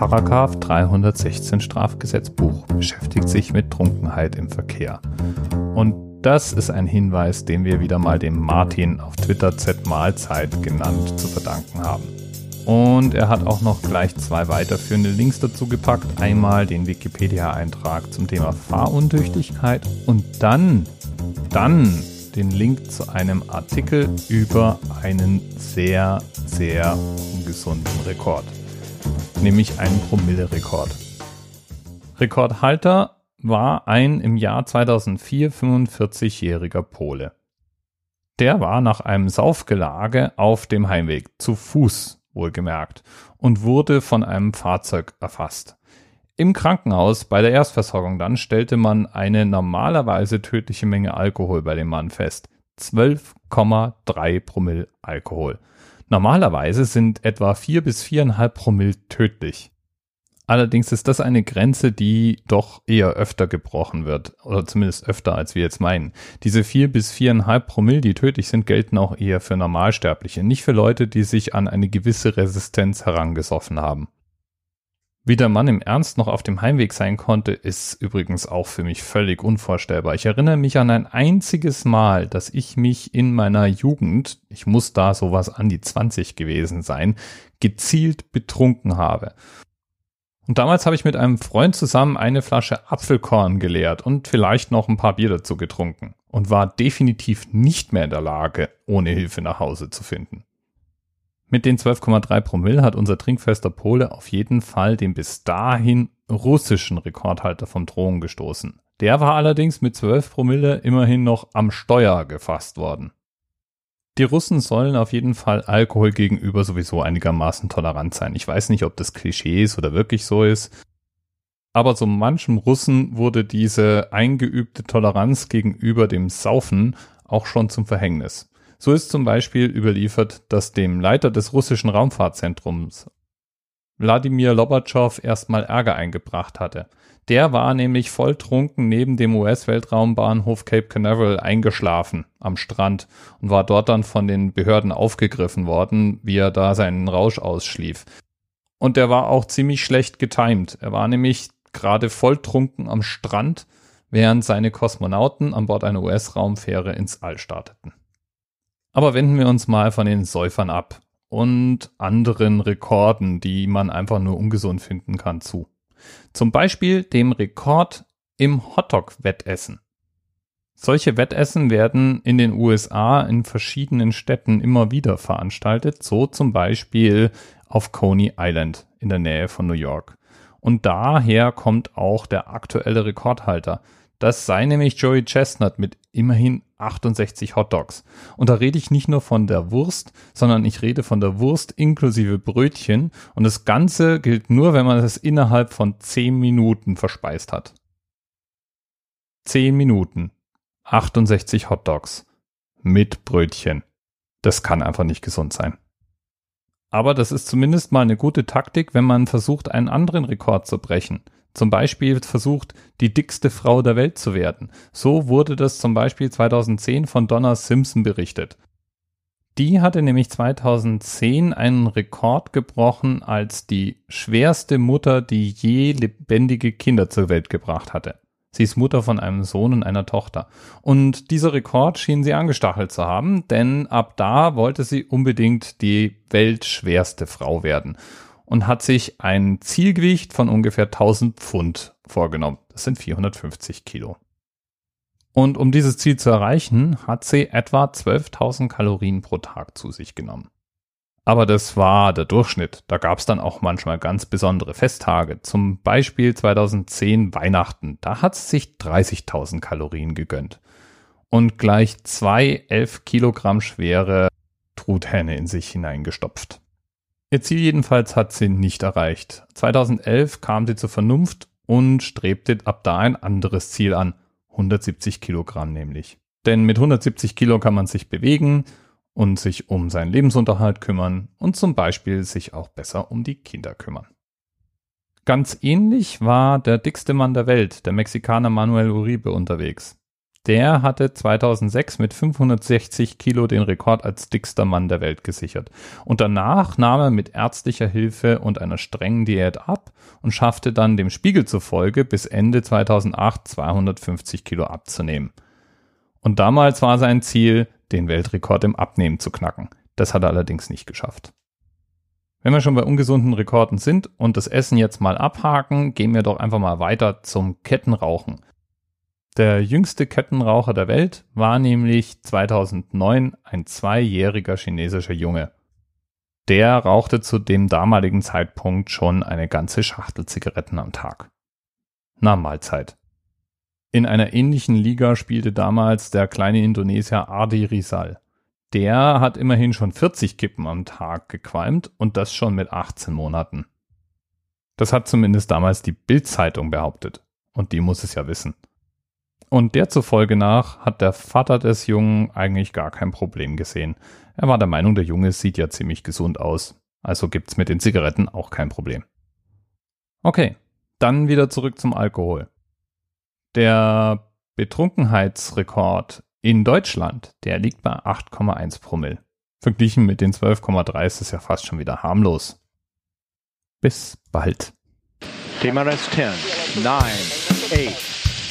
Paragraph 316 Strafgesetzbuch beschäftigt sich mit Trunkenheit im Verkehr. Und das ist ein Hinweis, den wir wieder mal dem Martin auf Twitter Z Mahlzeit genannt zu verdanken haben. Und er hat auch noch gleich zwei weiterführende Links dazu gepackt. Einmal den Wikipedia-Eintrag zum Thema Fahruntüchtigkeit und dann, dann den Link zu einem Artikel über einen sehr, sehr ungesunden Rekord. Nämlich einen Promille-Rekord. Rekordhalter war ein im Jahr 2004 45-jähriger Pole. Der war nach einem Saufgelage auf dem Heimweg, zu Fuß wohlgemerkt, und wurde von einem Fahrzeug erfasst. Im Krankenhaus bei der Erstversorgung dann stellte man eine normalerweise tödliche Menge Alkohol bei dem Mann fest. 12,3 Promille Alkohol. Normalerweise sind etwa 4 bis 4,5 Promille tödlich. Allerdings ist das eine Grenze, die doch eher öfter gebrochen wird, oder zumindest öfter, als wir jetzt meinen. Diese 4 bis 4,5 Promille, die tödlich sind, gelten auch eher für Normalsterbliche, nicht für Leute, die sich an eine gewisse Resistenz herangesoffen haben. Wie der Mann im Ernst noch auf dem Heimweg sein konnte, ist übrigens auch für mich völlig unvorstellbar. Ich erinnere mich an ein einziges Mal, dass ich mich in meiner Jugend, ich muss da sowas an die 20 gewesen sein, gezielt betrunken habe. Und damals habe ich mit einem Freund zusammen eine Flasche Apfelkorn geleert und vielleicht noch ein paar Bier dazu getrunken und war definitiv nicht mehr in der Lage, ohne Hilfe nach Hause zu finden. Mit den 12,3 Promille hat unser trinkfester Pole auf jeden Fall den bis dahin russischen Rekordhalter vom Thron gestoßen. Der war allerdings mit 12 Promille immerhin noch am Steuer gefasst worden. Die Russen sollen auf jeden Fall Alkohol gegenüber sowieso einigermaßen tolerant sein. Ich weiß nicht, ob das Klischee ist oder wirklich so ist. Aber so manchem Russen wurde diese eingeübte Toleranz gegenüber dem Saufen auch schon zum Verhängnis. So ist zum Beispiel überliefert, dass dem Leiter des russischen Raumfahrtzentrums Wladimir Lobatschow erstmal Ärger eingebracht hatte. Der war nämlich volltrunken neben dem US-Weltraumbahnhof Cape Canaveral eingeschlafen am Strand und war dort dann von den Behörden aufgegriffen worden, wie er da seinen Rausch ausschlief. Und der war auch ziemlich schlecht getimt. Er war nämlich gerade volltrunken am Strand, während seine Kosmonauten an Bord einer US-Raumfähre ins All starteten. Aber wenden wir uns mal von den Säufern ab und anderen Rekorden, die man einfach nur ungesund finden kann, zu. Zum Beispiel dem Rekord im Hotdog-Wettessen. Solche Wettessen werden in den USA in verschiedenen Städten immer wieder veranstaltet, so zum Beispiel auf Coney Island in der Nähe von New York. Und daher kommt auch der aktuelle Rekordhalter. Das sei nämlich Joey Chestnut mit immerhin 68 Hotdogs. Und da rede ich nicht nur von der Wurst, sondern ich rede von der Wurst inklusive Brötchen. Und das Ganze gilt nur, wenn man es innerhalb von 10 Minuten verspeist hat. 10 Minuten. 68 Hotdogs. Mit Brötchen. Das kann einfach nicht gesund sein. Aber das ist zumindest mal eine gute Taktik, wenn man versucht, einen anderen Rekord zu brechen zum Beispiel versucht, die dickste Frau der Welt zu werden. So wurde das zum Beispiel 2010 von Donna Simpson berichtet. Die hatte nämlich 2010 einen Rekord gebrochen als die schwerste Mutter, die je lebendige Kinder zur Welt gebracht hatte. Sie ist Mutter von einem Sohn und einer Tochter. Und dieser Rekord schien sie angestachelt zu haben, denn ab da wollte sie unbedingt die weltschwerste Frau werden und hat sich ein Zielgewicht von ungefähr 1000 Pfund vorgenommen. Das sind 450 Kilo. Und um dieses Ziel zu erreichen, hat sie etwa 12.000 Kalorien pro Tag zu sich genommen. Aber das war der Durchschnitt. Da gab es dann auch manchmal ganz besondere Festtage. Zum Beispiel 2010 Weihnachten. Da hat sie sich 30.000 Kalorien gegönnt. Und gleich zwei 11 Kilogramm schwere Truthähne in sich hineingestopft. Ihr Ziel jedenfalls hat sie nicht erreicht. 2011 kam sie zur Vernunft und strebte ab da ein anderes Ziel an. 170 Kilogramm nämlich. Denn mit 170 Kilo kann man sich bewegen und sich um seinen Lebensunterhalt kümmern und zum Beispiel sich auch besser um die Kinder kümmern. Ganz ähnlich war der dickste Mann der Welt, der Mexikaner Manuel Uribe, unterwegs. Der hatte 2006 mit 560 Kilo den Rekord als dickster Mann der Welt gesichert. Und danach nahm er mit ärztlicher Hilfe und einer strengen Diät ab und schaffte dann dem Spiegel zufolge bis Ende 2008 250 Kilo abzunehmen. Und damals war sein Ziel, den Weltrekord im Abnehmen zu knacken. Das hat er allerdings nicht geschafft. Wenn wir schon bei ungesunden Rekorden sind und das Essen jetzt mal abhaken, gehen wir doch einfach mal weiter zum Kettenrauchen. Der jüngste Kettenraucher der Welt war nämlich 2009 ein zweijähriger chinesischer Junge. Der rauchte zu dem damaligen Zeitpunkt schon eine ganze Schachtel Zigaretten am Tag. Na Mahlzeit. In einer ähnlichen Liga spielte damals der kleine Indonesier Adi Rizal. Der hat immerhin schon 40 Kippen am Tag gequalmt und das schon mit 18 Monaten. Das hat zumindest damals die Bild-Zeitung behauptet. Und die muss es ja wissen. Und der zufolge nach hat der Vater des Jungen eigentlich gar kein Problem gesehen. Er war der Meinung, der Junge sieht ja ziemlich gesund aus. Also gibt's mit den Zigaretten auch kein Problem. Okay, dann wieder zurück zum Alkohol. Der Betrunkenheitsrekord in Deutschland, der liegt bei 8,1 Promille. Verglichen mit den 12,3 ist es ja fast schon wieder harmlos. Bis bald. TMRS 10, 9, 8.